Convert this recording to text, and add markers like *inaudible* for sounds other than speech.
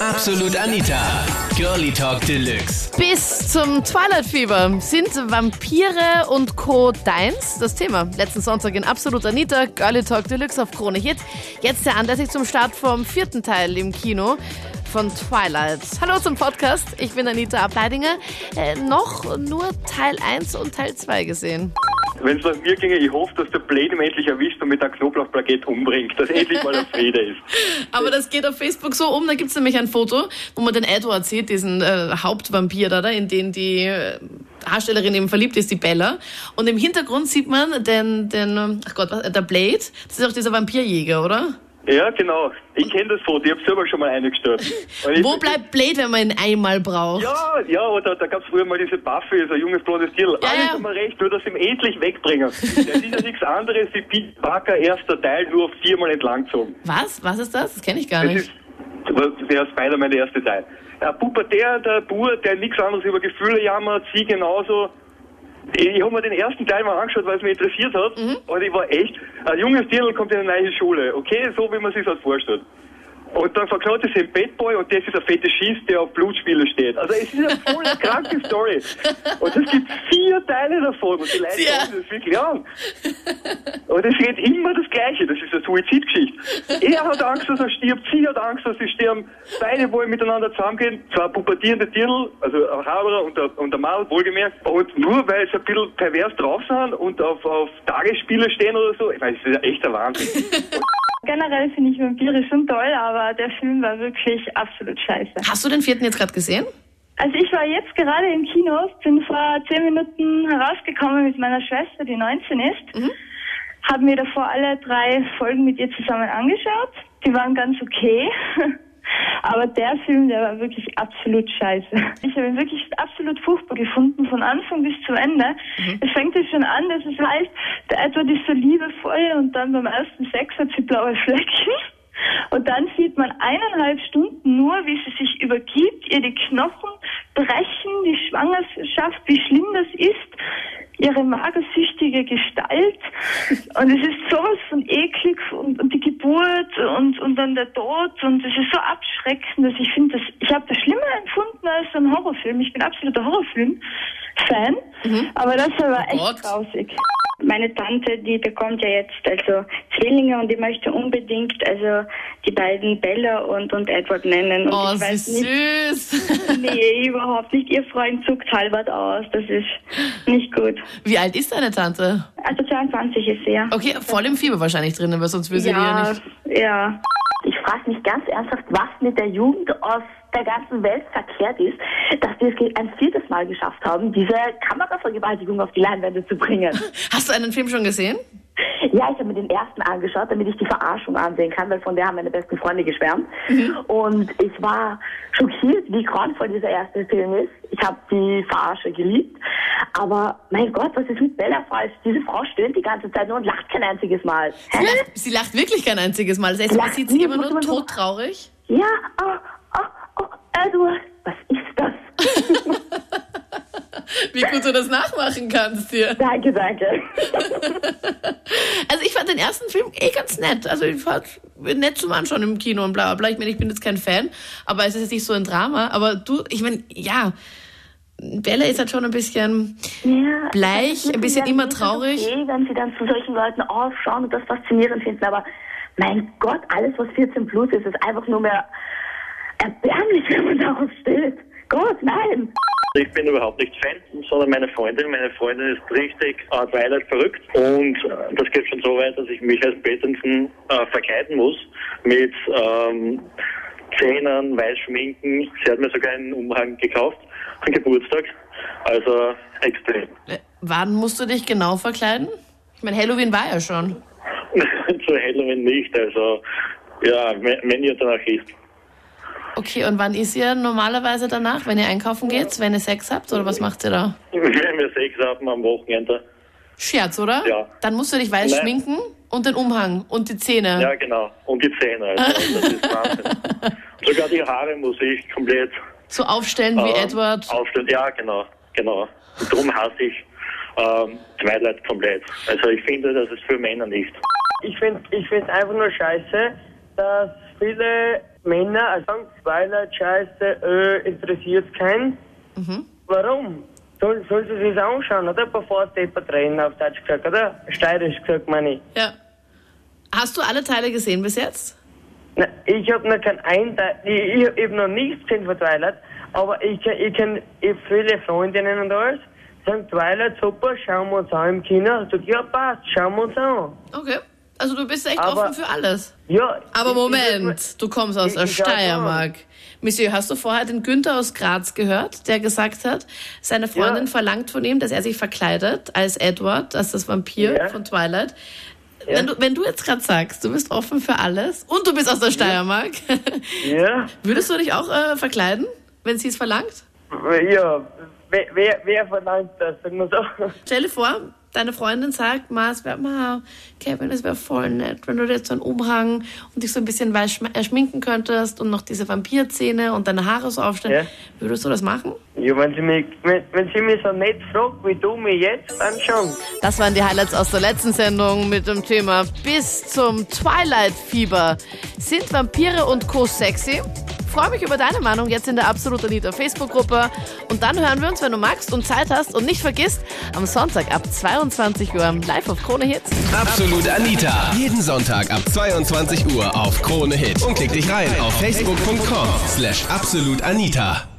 Absolut Anita. Girlie Talk Deluxe. Bis zum Twilight Fever sind Vampire und Co. deins? Das Thema. Letzten Sonntag in Absolut Anita, Girlie Talk Deluxe auf Krone Hit. Jetzt der anlässlich zum Start vom vierten Teil im Kino von Twilight. Hallo zum Podcast. Ich bin Anita Ableidinger. Äh, noch nur Teil 1 und Teil 2 gesehen. Wenn es nach mir ginge, ich hoffe, dass der Blade ihn endlich erwischt und mit einem Knoblauchplaket umbringt, dass endlich mal ein Friede ist. *laughs* Aber das geht auf Facebook so um. Da gibt es nämlich ein Foto, wo man den Edward sieht, diesen äh, Hauptvampir da, in den die äh, Darstellerin eben verliebt ist, die Bella. Und im Hintergrund sieht man den, den ach Gott, was, der Blade. Das ist auch dieser Vampirjäger, oder? Ja, genau. Ich kenne das Foto, ich habe selber schon mal eingestellt. Wo bleibt Blade, wenn man ihn einmal braucht? Ja, ja, oder da gab es früher mal diese Buffy, so ein junges blondes Tier. Ja, Alles ja. haben wir recht, nur dass sie ihn endlich wegbringen. Das ist ja *laughs* nichts anderes wie Pete Parker erster Teil, nur auf viermal entlanggezogen. Was? Was ist das? Das kenne ich gar Das nicht. ist der Spider-Man, der erste Teil. Ein Pubertär, der Bur, der nichts anderes über Gefühle jammert, sie genauso. Ich habe mir den ersten Teil mal angeschaut, weil es mich interessiert hat. Und ich war echt, ein junges Dirndl kommt in eine neue Schule. Okay, so wie man sich das vorstellt. Und dann verklaut es den Bad Boy und das ist ein Fetischist, der auf Blutspiele steht. Also es ist eine voll *laughs* kranke Story. Und es gibt vier Teile davon und die Leute Ja. glauben das wirklich an. Und es geht immer das Gleiche. Das ist eine Suizidgeschichte. Er hat Angst, dass er stirbt. Sie hat Angst, dass sie sterben. Beide wollen miteinander zusammengehen. Zwei pubertierende Dirndl, also ein Haberer und der, und der Mal, wohlgemerkt. Und nur weil sie ein bisschen pervers drauf sind und auf, auf Tagesspiele stehen oder so. Ich meine, das ist ja echt der Wahnsinn. *laughs* Generell finde ich Vampire schon toll, aber der Film war wirklich absolut scheiße. Hast du den vierten jetzt gerade gesehen? Also ich war jetzt gerade im Kino, bin vor zehn Minuten herausgekommen mit meiner Schwester, die 19 ist. Mhm. Habe mir davor alle drei Folgen mit ihr zusammen angeschaut. Die waren ganz okay. *laughs* Aber der Film, der war wirklich absolut scheiße. Ich habe ihn wirklich absolut furchtbar gefunden, von Anfang bis zum Ende. Es fängt ja schon an, dass es heißt, der Edward ist so liebevoll und dann beim ersten Sex hat sie blaue Flecken. Und dann sieht man eineinhalb Stunden nur, wie sie sich übergibt, ihr die Knochen brechen, die Schwangerschaft, wie schlimm das ist, ihre magersüchtige Gestalt. Und es ist sowas von eklig und, und die Geburt und, und dann der Tod und es ist so abschreckend, dass ich finde, ich habe das schlimmer empfunden als ein Horrorfilm. Ich bin absoluter Horrorfilm-Fan, aber das war echt Gott. grausig. Meine Tante, die bekommt ja jetzt also Zwillinge und die möchte unbedingt also die beiden Bella und, und Edward nennen. Und Oh, ich weiß ist nicht, süß. *laughs* nee, überhaupt nicht. Ihr Freund zuckt halbert aus. Das ist nicht gut. Wie alt ist deine Tante? Also 22 ist sie ja. Okay, voll im Fieber wahrscheinlich drin, aber sonst würde sie ja Ja, nicht. Ja. Ich frage mich ganz ernsthaft, was mit der Jugend aus der ganzen Welt verkehrt ist, dass wir es ein viertes Mal geschafft haben, diese Kameravergewaltigung auf die Leinwände zu bringen. *laughs* Hast du einen Film schon gesehen? Ja, ich habe mir den ersten angeschaut, damit ich die Verarschung ansehen kann, weil von der haben meine besten Freunde geschwärmt. Und ich war schockiert, wie grauenvoll dieser erste Film ist. Ich habe die Verarsche geliebt. Aber mein Gott, was ist mit Bella falsch? Diese Frau stöhnt die ganze Zeit nur und lacht kein einziges Mal. Sie lacht, sie lacht wirklich kein einziges Mal. Das heißt, man sieht sie immer nur man so- todtraurig. Ja, oh, oh, oh, Edward, was ist das? *laughs* Wie gut du das nachmachen kannst hier. danke, danke. *laughs* Also ich fand den ersten Film eh ganz nett. Also ich fand nett zum Anschauen im Kino und bla bla. Ich meine, ich bin jetzt kein Fan, aber es ist jetzt nicht so ein Drama. Aber du, ich meine, ja, Bella ist halt schon ein bisschen Ja, bleich, ein bisschen immer traurig. Okay, wenn sie dann zu solchen Leuten aufschauen und das faszinierend finden, aber mein Gott, alles was 14 plus ist, ist einfach nur mehr erbärmlich, *laughs* wenn man darauf steht. Gott, nein! Ich bin überhaupt nicht Fan, sondern meine Freundin. Meine Freundin ist richtig äh, Twilight verrückt und äh, das geht schon so weit, dass ich mich als Pattinson äh, verkleiden muss mit ähm, Zähnen, Weißschminken. Sie hat mir sogar einen Umhang gekauft an Geburtstag. Also extrem. Äh, Wann musst du dich genau verkleiden? Ich meine, Halloween war ja schon. *laughs* Zu Halloween nicht. Also ja, wenn wenn ihr danach ist. Okay, und wann ist ihr normalerweise danach, wenn ihr einkaufen geht, wenn ihr Sex habt oder was macht ihr da? *laughs* Wenn wir Sex haben am Wochenende. Scherz, oder? Ja. Dann musst du dich weiß Nein. schminken und den Umhang und die Zähne. Ja, genau. Und die Zähne. Also, das ist *laughs* Wahnsinn. Sogar die Haare muss ich komplett So aufstellen wie ähm, Edward. aufstellen. Ja, genau, genau. Und darum hasse ich ähm, Twilight komplett. Also ich finde, das ist für Männer nicht. Ich finde ich find einfach nur scheiße, dass viele Männer also sagen, Twilight Scheiße, äh, interessiert keinen. Warum? Soll, soll sie sich anschauen, oder? Bevor sie deppert reden, auf Deutsch gesagt, oder? Steirisch gesagt, meine ich. Ja. Hast du alle Teile gesehen bis jetzt? Na, ich habe noch kein Einteil, ich, ich habe noch nichts gesehen von Twilight, aber ich, ich kenne viele Freundinnen und alles, sagen Twilight super, schauen wir uns an im Kino. Ich sag, ja passt, schauen wir uns an. Okay. Also du bist echt Aber- offen für alles. Ja. Aber ich- Moment, du kommst aus ich- der ich Steiermark. Monsieur, hast du vorher den Günther aus Graz gehört, der gesagt hat, seine Freundin Ja. verlangt von ihm, dass er sich verkleidet als Edward, als das Vampir Ja. von Twilight. Ja. Wenn, du, wenn du jetzt gerade sagst, du bist offen für alles und du bist aus der Steiermark, *laughs* Ja, würdest du dich auch äh, verkleiden, wenn sie es verlangt? ja. Wer, wer, wer verlangt das, sagen wir so? Stell dir vor, deine Freundin sagt, Ma, es wäre, Ma, Kevin, es wäre voll nett, wenn du dir jetzt so einen Umhang und dich so ein bisschen weiß schm- äh, schminken könntest und noch diese Vampirzähne und deine Haare so aufstellen. Ja. Würdest du das machen? Ja, wenn sie mich, wenn, wenn sie mich so nett fragt, wie du mich jetzt, dann schon. Das waren die Highlights aus der letzten Sendung mit dem Thema bis zum Twilight-Fieber. Sind Vampire und Co. sexy? Freue mich über deine Meinung jetzt in der Absolut Anita Facebook-Gruppe. Und dann hören wir uns, wenn du magst und Zeit hast. Und nicht vergisst, am Sonntag ab 22 Uhr live auf Krone Hits. Absolut Anita. Jeden Sonntag ab 22 Uhr auf Krone Hit. Und klick dich rein auf facebook.com slash absolutanita.